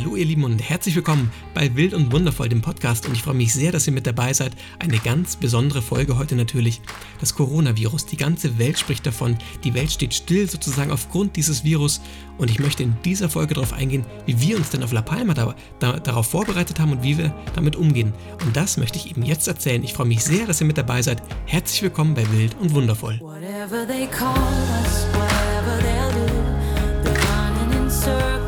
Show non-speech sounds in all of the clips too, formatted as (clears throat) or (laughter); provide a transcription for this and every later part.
Hallo ihr Lieben und herzlich willkommen bei Wild und Wundervoll, dem Podcast und ich freue mich sehr, dass ihr mit dabei seid. Eine ganz besondere Folge heute natürlich. Das Coronavirus, die ganze Welt spricht davon. Die Welt steht still sozusagen aufgrund dieses Virus und ich möchte in dieser Folge darauf eingehen, wie wir uns denn auf La Palma da, da, darauf vorbereitet haben und wie wir damit umgehen. Und das möchte ich eben jetzt erzählen. Ich freue mich sehr, dass ihr mit dabei seid. Herzlich willkommen bei Wild und Wundervoll. Whatever they call us, whatever they'll do, they're running in circles.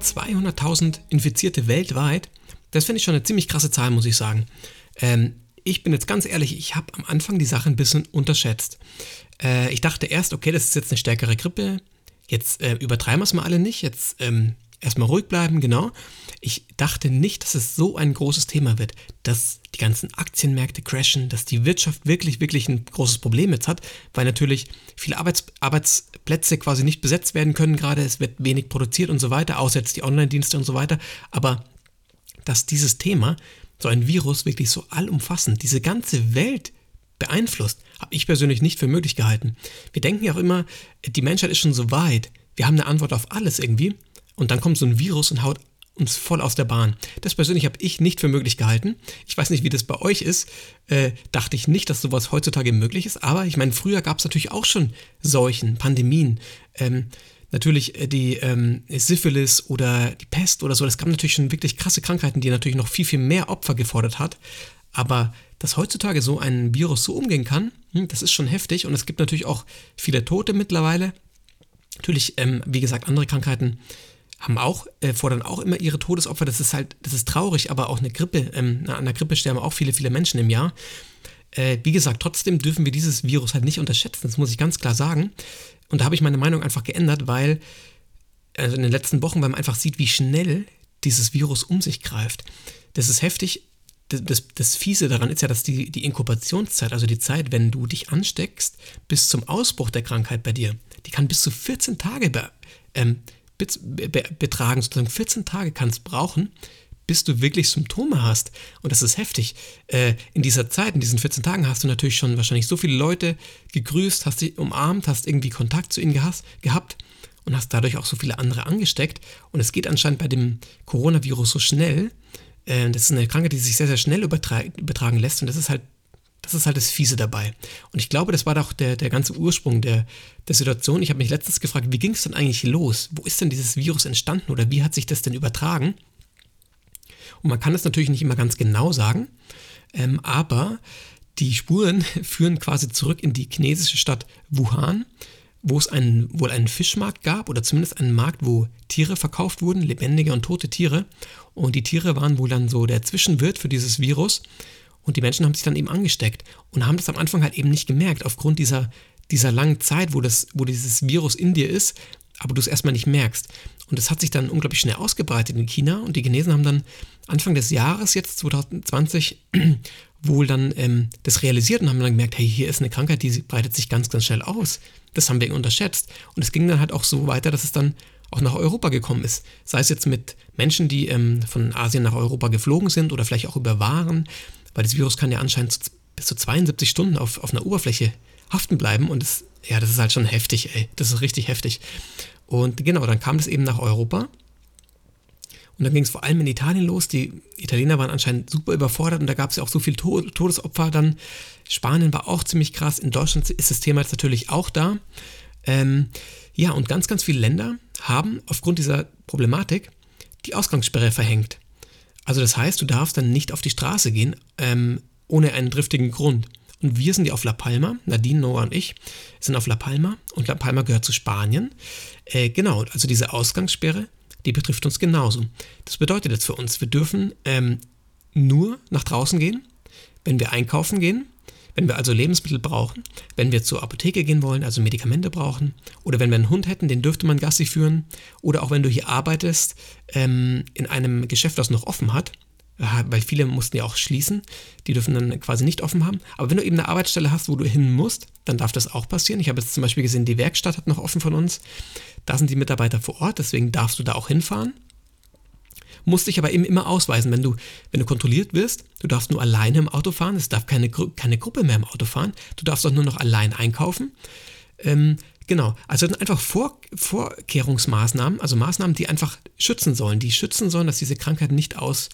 200.000 Infizierte weltweit. Das finde ich schon eine ziemlich krasse Zahl, muss ich sagen. Ähm, ich bin jetzt ganz ehrlich, ich habe am Anfang die Sache ein bisschen unterschätzt. Äh, ich dachte erst, okay, das ist jetzt eine stärkere Grippe. Jetzt äh, übertreiben wir es mal alle nicht. Jetzt ähm, erstmal ruhig bleiben, genau. Ich dachte nicht, dass es so ein großes Thema wird, dass die ganzen Aktienmärkte crashen, dass die Wirtschaft wirklich, wirklich ein großes Problem jetzt hat, weil natürlich viele Arbeits Arbeitsplätze quasi nicht besetzt werden können gerade, es wird wenig produziert und so weiter, außer jetzt die Online-Dienste und so weiter. Aber dass dieses Thema, so ein Virus, wirklich so allumfassend, diese ganze Welt beeinflusst, habe ich persönlich nicht für möglich gehalten. Wir denken ja auch immer, die Menschheit ist schon so weit, wir haben eine Antwort auf alles irgendwie. Und dann kommt so ein Virus und haut uns voll aus der Bahn. Das persönlich habe ich nicht für möglich gehalten. Ich weiß nicht, wie das bei euch ist. Äh, dachte ich nicht, dass sowas heutzutage möglich ist. Aber ich meine, früher gab es natürlich auch schon Seuchen, Pandemien. Ähm, natürlich äh, die ähm, Syphilis oder die Pest oder so. Das gab natürlich schon wirklich krasse Krankheiten, die natürlich noch viel, viel mehr Opfer gefordert hat. Aber dass heutzutage so ein Virus so umgehen kann, hm, das ist schon heftig. Und es gibt natürlich auch viele Tote mittlerweile. Natürlich, ähm, wie gesagt, andere Krankheiten haben auch, äh, fordern auch immer ihre Todesopfer. Das ist halt, das ist traurig, aber auch eine Grippe, ähm, an der Grippe sterben auch viele, viele Menschen im Jahr. Äh, wie gesagt, trotzdem dürfen wir dieses Virus halt nicht unterschätzen, das muss ich ganz klar sagen. Und da habe ich meine Meinung einfach geändert, weil also in den letzten Wochen, weil man einfach sieht, wie schnell dieses Virus um sich greift. Das ist heftig. Das, das, das Fiese daran ist ja, dass die, die Inkubationszeit, also die Zeit, wenn du dich ansteckst, bis zum Ausbruch der Krankheit bei dir, die kann bis zu 14 Tage be, ähm, betragen, sozusagen 14 Tage kannst es brauchen, bis du wirklich Symptome hast. Und das ist heftig. Äh, in dieser Zeit, in diesen 14 Tagen, hast du natürlich schon wahrscheinlich so viele Leute gegrüßt, hast sie umarmt, hast irgendwie Kontakt zu ihnen gehabt und hast dadurch auch so viele andere angesteckt. Und es geht anscheinend bei dem Coronavirus so schnell. Äh, das ist eine Krankheit, die sich sehr, sehr schnell übertragen lässt. Und das ist halt das ist halt das Fiese dabei. Und ich glaube, das war doch der, der ganze Ursprung der, der Situation. Ich habe mich letztens gefragt, wie ging es denn eigentlich los? Wo ist denn dieses Virus entstanden oder wie hat sich das denn übertragen? Und man kann das natürlich nicht immer ganz genau sagen, ähm, aber die Spuren (laughs) führen quasi zurück in die chinesische Stadt Wuhan, wo es einen, wohl einen Fischmarkt gab oder zumindest einen Markt, wo Tiere verkauft wurden, lebendige und tote Tiere. Und die Tiere waren wohl dann so der Zwischenwirt für dieses Virus. Und die Menschen haben sich dann eben angesteckt und haben das am Anfang halt eben nicht gemerkt, aufgrund dieser, dieser langen Zeit, wo, das, wo dieses Virus in dir ist, aber du es erstmal nicht merkst. Und das hat sich dann unglaublich schnell ausgebreitet in China und die Chinesen haben dann Anfang des Jahres, jetzt 2020, (clears throat) wohl dann ähm, das realisiert und haben dann gemerkt, hey, hier ist eine Krankheit, die breitet sich ganz, ganz schnell aus. Das haben wir unterschätzt. Und es ging dann halt auch so weiter, dass es dann auch nach Europa gekommen ist. Sei es jetzt mit Menschen, die ähm, von Asien nach Europa geflogen sind oder vielleicht auch über Waren weil das Virus kann ja anscheinend bis zu 72 Stunden auf, auf einer Oberfläche haften bleiben und das, ja, das ist halt schon heftig, ey. Das ist richtig heftig. Und genau, dann kam das eben nach Europa. Und dann ging es vor allem in Italien los. Die Italiener waren anscheinend super überfordert und da gab es ja auch so viele Todesopfer. Dann Spanien war auch ziemlich krass. In Deutschland ist das Thema jetzt natürlich auch da. Ähm, ja, und ganz, ganz viele Länder haben aufgrund dieser Problematik die Ausgangssperre verhängt. Also das heißt, du darfst dann nicht auf die Straße gehen, ähm, ohne einen driftigen Grund. Und wir sind ja auf La Palma, Nadine, Noah und ich sind auf La Palma und La Palma gehört zu Spanien. Äh, genau, also diese Ausgangssperre, die betrifft uns genauso. Das bedeutet jetzt für uns, wir dürfen ähm, nur nach draußen gehen, wenn wir einkaufen gehen, Wenn wir also Lebensmittel brauchen, wenn wir zur Apotheke gehen wollen, also Medikamente brauchen, oder wenn wir einen Hund hätten, den dürfte man Gassi führen, oder auch wenn du hier arbeitest ähm, in einem Geschäft, das noch offen hat, weil viele mussten ja auch schließen, die dürfen dann quasi nicht offen haben. Aber wenn du eben eine Arbeitsstelle hast, wo du hin musst, dann darf das auch passieren. Ich habe jetzt zum Beispiel gesehen, die Werkstatt hat noch offen von uns. Da sind die Mitarbeiter vor Ort, deswegen darfst du da auch hinfahren musst dich aber eben immer ausweisen, wenn du, wenn du kontrolliert wirst. Du darfst nur alleine im Auto fahren, es darf keine, keine Gruppe mehr im Auto fahren. Du darfst auch nur noch allein einkaufen. Ähm, genau, also das sind einfach Vor Vorkehrungsmaßnahmen, also Maßnahmen, die einfach schützen sollen, die schützen sollen, dass diese Krankheit nicht aus,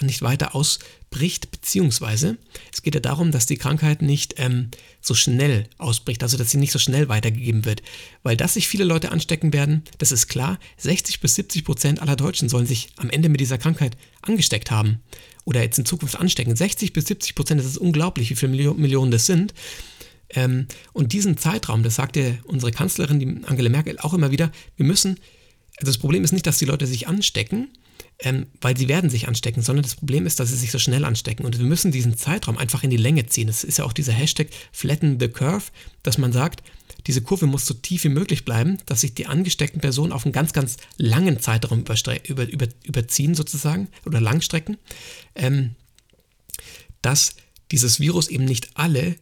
nicht weiter ausbricht, beziehungsweise es geht ja darum, dass die Krankheit nicht ähm, so schnell ausbricht, also dass sie nicht so schnell weitergegeben wird. Weil dass sich viele Leute anstecken werden, das ist klar. 60 bis 70 Prozent aller Deutschen sollen sich am Ende mit dieser Krankheit angesteckt haben oder jetzt in Zukunft anstecken. 60 bis 70 Prozent, das ist unglaublich, wie viele Millionen das sind. Ähm, und diesen Zeitraum, das sagte unsere Kanzlerin, die Angela Merkel, auch immer wieder, wir müssen, also das Problem ist nicht, dass die Leute sich anstecken, ähm, weil sie werden sich anstecken, sondern das Problem ist, dass sie sich so schnell anstecken. Und wir müssen diesen Zeitraum einfach in die Länge ziehen. Das ist ja auch dieser Hashtag Flatten the Curve, dass man sagt, diese Kurve muss so tief wie möglich bleiben, dass sich die angesteckten Personen auf einen ganz, ganz langen Zeitraum über, über, überziehen sozusagen oder langstrecken, ähm, dass dieses Virus eben nicht alle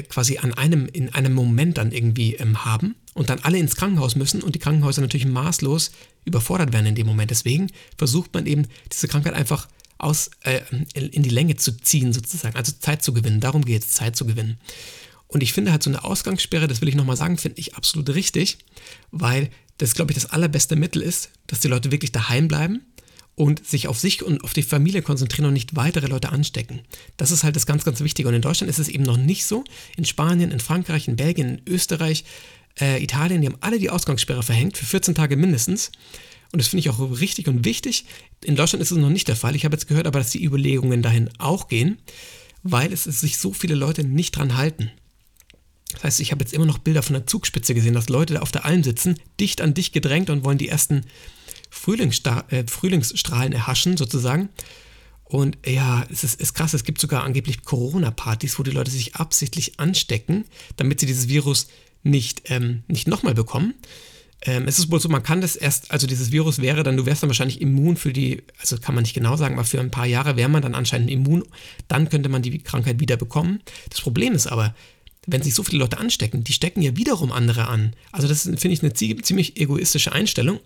quasi an einem, in einem Moment dann irgendwie ähm, haben und dann alle ins Krankenhaus müssen und die Krankenhäuser natürlich maßlos überfordert werden in dem Moment. Deswegen versucht man eben, diese Krankheit einfach aus, äh, in die Länge zu ziehen, sozusagen, also Zeit zu gewinnen. Darum geht es, Zeit zu gewinnen. Und ich finde halt so eine Ausgangssperre, das will ich nochmal sagen, finde ich absolut richtig, weil das, glaube ich, das allerbeste Mittel ist, dass die Leute wirklich daheim bleiben und sich auf sich und auf die Familie konzentrieren und nicht weitere Leute anstecken. Das ist halt das ganz, ganz Wichtige. Und in Deutschland ist es eben noch nicht so. In Spanien, in Frankreich, in Belgien, in Österreich, äh, Italien, die haben alle die Ausgangssperre verhängt, für 14 Tage mindestens. Und das finde ich auch richtig und wichtig. In Deutschland ist es noch nicht der Fall. Ich habe jetzt gehört aber, dass die Überlegungen dahin auch gehen, weil es sich so viele Leute nicht dran halten. Das heißt, ich habe jetzt immer noch Bilder von der Zugspitze gesehen, dass Leute da auf der Alm sitzen, dicht an dich gedrängt und wollen die ersten Frühlingsstra äh, Frühlingsstrahlen erhaschen, sozusagen. Und ja, es ist, ist krass, es gibt sogar angeblich Corona-Partys, wo die Leute sich absichtlich anstecken, damit sie dieses Virus nicht, ähm, nicht nochmal bekommen. Ähm, es ist wohl so, man kann das erst, also dieses Virus wäre dann, du wärst dann wahrscheinlich immun für die, also kann man nicht genau sagen, aber für ein paar Jahre wäre man dann anscheinend immun, dann könnte man die Krankheit wieder bekommen. Das Problem ist aber, wenn sich so viele Leute anstecken, die stecken ja wiederum andere an. Also das finde ich eine ziemlich egoistische Einstellung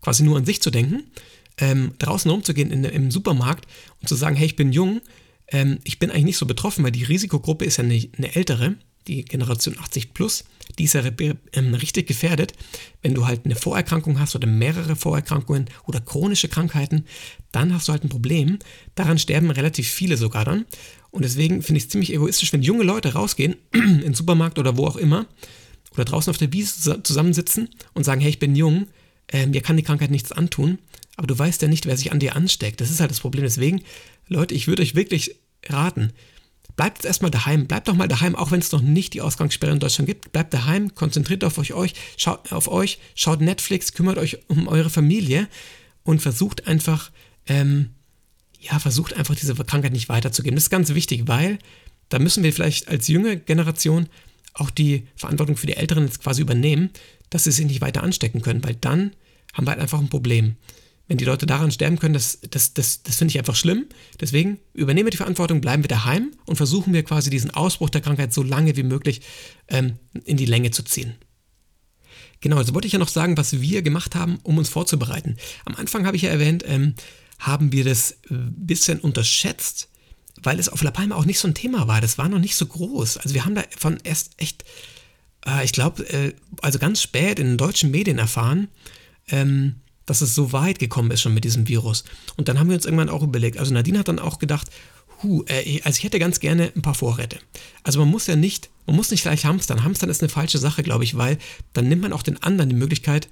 quasi nur an sich zu denken, ähm, draußen rumzugehen in, im Supermarkt und zu sagen, hey, ich bin jung, ähm, ich bin eigentlich nicht so betroffen, weil die Risikogruppe ist ja eine, eine ältere, die Generation 80 plus, die ist ja ähm, richtig gefährdet. Wenn du halt eine Vorerkrankung hast oder mehrere Vorerkrankungen oder chronische Krankheiten, dann hast du halt ein Problem. Daran sterben relativ viele sogar dann. Und deswegen finde ich es ziemlich egoistisch, wenn junge Leute rausgehen, (clears throat) in den Supermarkt oder wo auch immer, oder draußen auf der Wiese zusammensitzen und sagen, hey, ich bin jung, äh, mir kann die Krankheit nichts antun, aber du weißt ja nicht, wer sich an dir ansteckt. Das ist halt das Problem. Deswegen, Leute, ich würde euch wirklich raten, bleibt jetzt erstmal daheim, bleibt doch mal daheim, auch wenn es noch nicht die Ausgangssperre in Deutschland gibt. Bleibt daheim, konzentriert auf euch, schaut auf euch, schaut Netflix, kümmert euch um eure Familie und versucht einfach, ähm, ja, versucht einfach diese Krankheit nicht weiterzugeben. Das ist ganz wichtig, weil da müssen wir vielleicht als junge Generation auch die Verantwortung für die Älteren jetzt quasi übernehmen, dass sie sich nicht weiter anstecken können, weil dann haben wir halt einfach ein Problem. Wenn die Leute daran sterben können, das, das, das, das finde ich einfach schlimm. Deswegen übernehmen wir die Verantwortung, bleiben wir daheim und versuchen wir quasi diesen Ausbruch der Krankheit so lange wie möglich ähm, in die Länge zu ziehen. Genau, also wollte ich ja noch sagen, was wir gemacht haben, um uns vorzubereiten. Am Anfang habe ich ja erwähnt, ähm, haben wir das ein bisschen unterschätzt, weil es auf La Palma auch nicht so ein Thema war. Das war noch nicht so groß. Also wir haben davon erst echt äh, ich glaube, äh, also ganz spät in den deutschen Medien erfahren, ähm, dass es so weit gekommen ist schon mit diesem Virus. Und dann haben wir uns irgendwann auch überlegt, also Nadine hat dann auch gedacht, hu, äh, also ich hätte ganz gerne ein paar Vorräte. Also man muss ja nicht, man muss nicht gleich hamstern. Hamstern ist eine falsche Sache, glaube ich, weil dann nimmt man auch den anderen die Möglichkeit,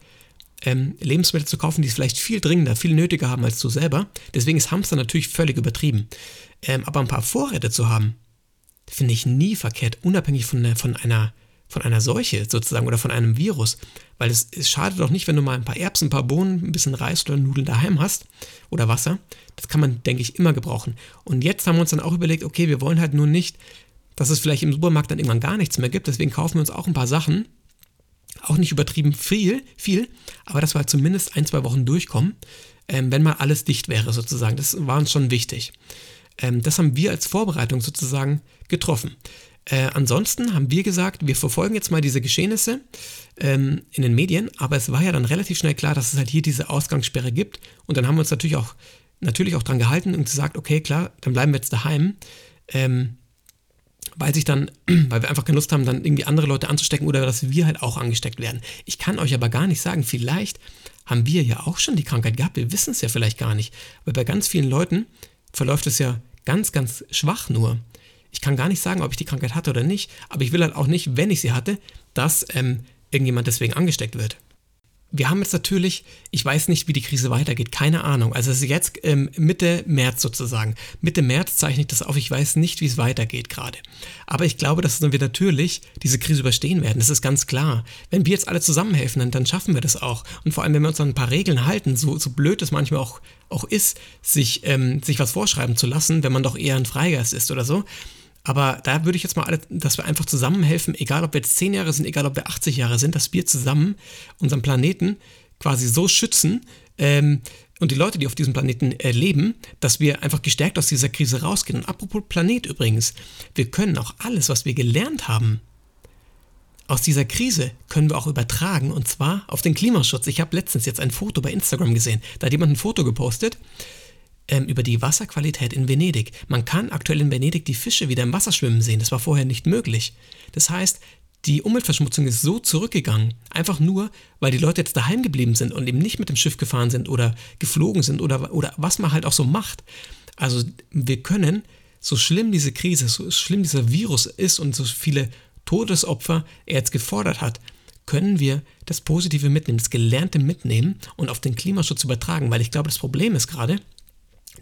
ähm, Lebensmittel zu kaufen, die es vielleicht viel dringender, viel nötiger haben als du selber. Deswegen ist Hamstern natürlich völlig übertrieben. Ähm, aber ein paar Vorräte zu haben, finde ich nie verkehrt, unabhängig von, von einer von einer Seuche sozusagen oder von einem Virus. Weil es, es schadet doch nicht, wenn du mal ein paar Erbsen, ein paar Bohnen, ein bisschen Reis oder Nudeln daheim hast oder Wasser. Das kann man, denke ich, immer gebrauchen. Und jetzt haben wir uns dann auch überlegt, okay, wir wollen halt nur nicht, dass es vielleicht im Supermarkt dann irgendwann gar nichts mehr gibt. Deswegen kaufen wir uns auch ein paar Sachen. Auch nicht übertrieben viel, viel, aber dass wir halt zumindest ein, zwei Wochen durchkommen, ähm, wenn mal alles dicht wäre sozusagen. Das war uns schon wichtig. Ähm, das haben wir als Vorbereitung sozusagen getroffen. Äh, ansonsten haben wir gesagt, wir verfolgen jetzt mal diese Geschehnisse ähm, in den Medien, aber es war ja dann relativ schnell klar, dass es halt hier diese Ausgangssperre gibt. Und dann haben wir uns natürlich auch, natürlich auch dran gehalten und gesagt, okay, klar, dann bleiben wir jetzt daheim. Ähm, weil sich dann, (clears throat) weil wir einfach keine Lust haben, dann irgendwie andere Leute anzustecken oder dass wir halt auch angesteckt werden. Ich kann euch aber gar nicht sagen, vielleicht haben wir ja auch schon die Krankheit gehabt, wir wissen es ja vielleicht gar nicht, weil bei ganz vielen Leuten verläuft es ja ganz, ganz schwach nur. Ich kann gar nicht sagen, ob ich die Krankheit hatte oder nicht, aber ich will halt auch nicht, wenn ich sie hatte, dass ähm, irgendjemand deswegen angesteckt wird. Wir haben jetzt natürlich, ich weiß nicht, wie die Krise weitergeht, keine Ahnung. Also es ist jetzt ähm, Mitte März sozusagen. Mitte März zeichne ich das auf, ich weiß nicht, wie es weitergeht gerade. Aber ich glaube, dass wir natürlich diese Krise überstehen werden, das ist ganz klar. Wenn wir jetzt alle zusammenhelfen, dann, dann schaffen wir das auch. Und vor allem, wenn wir uns an ein paar Regeln halten, so, so blöd es manchmal auch, auch ist, sich, ähm, sich was vorschreiben zu lassen, wenn man doch eher ein Freigeist ist oder so, aber da würde ich jetzt mal alle, dass wir einfach zusammenhelfen, egal ob wir jetzt 10 Jahre sind, egal ob wir 80 Jahre sind, dass wir zusammen unseren Planeten quasi so schützen ähm, und die Leute, die auf diesem Planeten äh, leben, dass wir einfach gestärkt aus dieser Krise rausgehen. Und apropos Planet übrigens, wir können auch alles, was wir gelernt haben, aus dieser Krise können wir auch übertragen und zwar auf den Klimaschutz. Ich habe letztens jetzt ein Foto bei Instagram gesehen. Da hat jemand ein Foto gepostet ähm, über die Wasserqualität in Venedig. Man kann aktuell in Venedig die Fische wieder im Wasser schwimmen sehen. Das war vorher nicht möglich. Das heißt, die Umweltverschmutzung ist so zurückgegangen, einfach nur, weil die Leute jetzt daheim geblieben sind und eben nicht mit dem Schiff gefahren sind oder geflogen sind oder, oder was man halt auch so macht. Also wir können, so schlimm diese Krise, so schlimm dieser Virus ist und so viele Todesopfer er jetzt gefordert hat, können wir das Positive mitnehmen, das Gelernte mitnehmen und auf den Klimaschutz übertragen, weil ich glaube, das Problem ist gerade,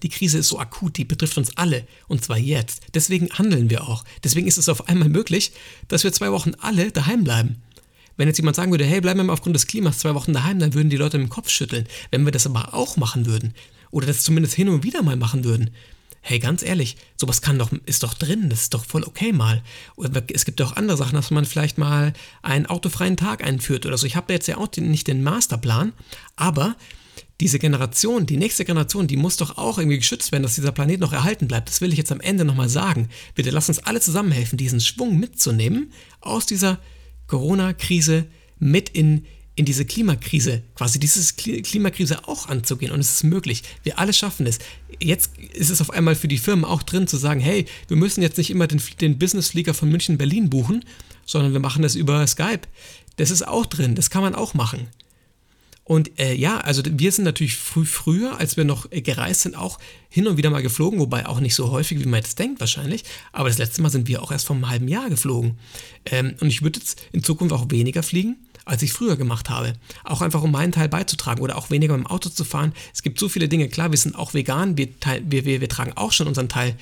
die Krise ist so akut, die betrifft uns alle und zwar jetzt. Deswegen handeln wir auch. Deswegen ist es auf einmal möglich, dass wir zwei Wochen alle daheim bleiben. Wenn jetzt jemand sagen würde, hey, bleiben wir mal aufgrund des Klimas zwei Wochen daheim, dann würden die Leute dem Kopf schütteln. Wenn wir das aber auch machen würden oder das zumindest hin und wieder mal machen würden, hey, ganz ehrlich, sowas kann doch, ist doch drin, das ist doch voll okay mal. Oder es gibt auch andere Sachen, dass man vielleicht mal einen autofreien Tag einführt oder so. Ich habe jetzt ja auch nicht den Masterplan, aber diese Generation, die nächste Generation, die muss doch auch irgendwie geschützt werden, dass dieser Planet noch erhalten bleibt. Das will ich jetzt am Ende nochmal sagen. Bitte lass uns alle zusammenhelfen, diesen Schwung mitzunehmen aus dieser Corona-Krise mit in, in diese Klimakrise, quasi diese Klimakrise auch anzugehen. Und es ist möglich. Wir alle schaffen es. Jetzt ist es auf einmal für die Firmen auch drin zu sagen, hey, wir müssen jetzt nicht immer den, den Businessflieger von München Berlin buchen, sondern wir machen das über Skype. Das ist auch drin, das kann man auch machen. Und äh, ja, also wir sind natürlich früh, früher, als wir noch äh, gereist sind, auch hin und wieder mal geflogen, wobei auch nicht so häufig, wie man jetzt denkt wahrscheinlich. Aber das letzte Mal sind wir auch erst vor einem halben Jahr geflogen. Ähm, und ich würde jetzt in Zukunft auch weniger fliegen, als ich früher gemacht habe. Auch einfach, um meinen Teil beizutragen oder auch weniger mit dem Auto zu fahren. Es gibt so viele Dinge. Klar, wir sind auch vegan, wir, wir, wir, wir tragen auch schon unseren Teil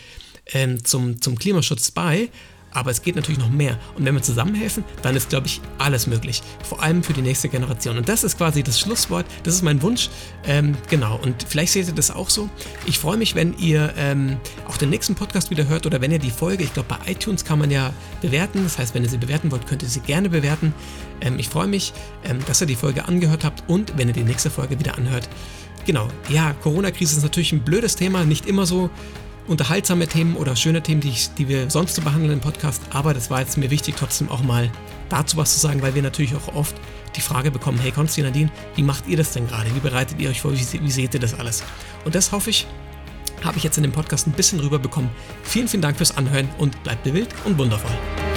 ähm, zum, zum Klimaschutz bei aber es geht natürlich noch mehr. Und wenn wir zusammenhelfen, dann ist, glaube ich, alles möglich. Vor allem für die nächste Generation. Und das ist quasi das Schlusswort. Das ist mein Wunsch. Ähm, genau. Und vielleicht seht ihr das auch so. Ich freue mich, wenn ihr ähm, auch den nächsten Podcast wieder hört oder wenn ihr die Folge, ich glaube, bei iTunes kann man ja bewerten. Das heißt, wenn ihr sie bewerten wollt, könnt ihr sie gerne bewerten. Ähm, ich freue mich, ähm, dass ihr die Folge angehört habt und wenn ihr die nächste Folge wieder anhört. Genau. Ja, Corona-Krise ist natürlich ein blödes Thema. Nicht immer so unterhaltsame Themen oder schöne Themen, die, ich, die wir sonst so behandeln im Podcast. Aber das war jetzt mir wichtig, trotzdem auch mal dazu was zu sagen, weil wir natürlich auch oft die Frage bekommen, hey Konstantin, wie macht ihr das denn gerade? Wie bereitet ihr euch vor? Wie, wie seht ihr das alles? Und das hoffe ich, habe ich jetzt in dem Podcast ein bisschen rüberbekommen. Vielen, vielen Dank fürs Anhören und bleibt wild und wundervoll.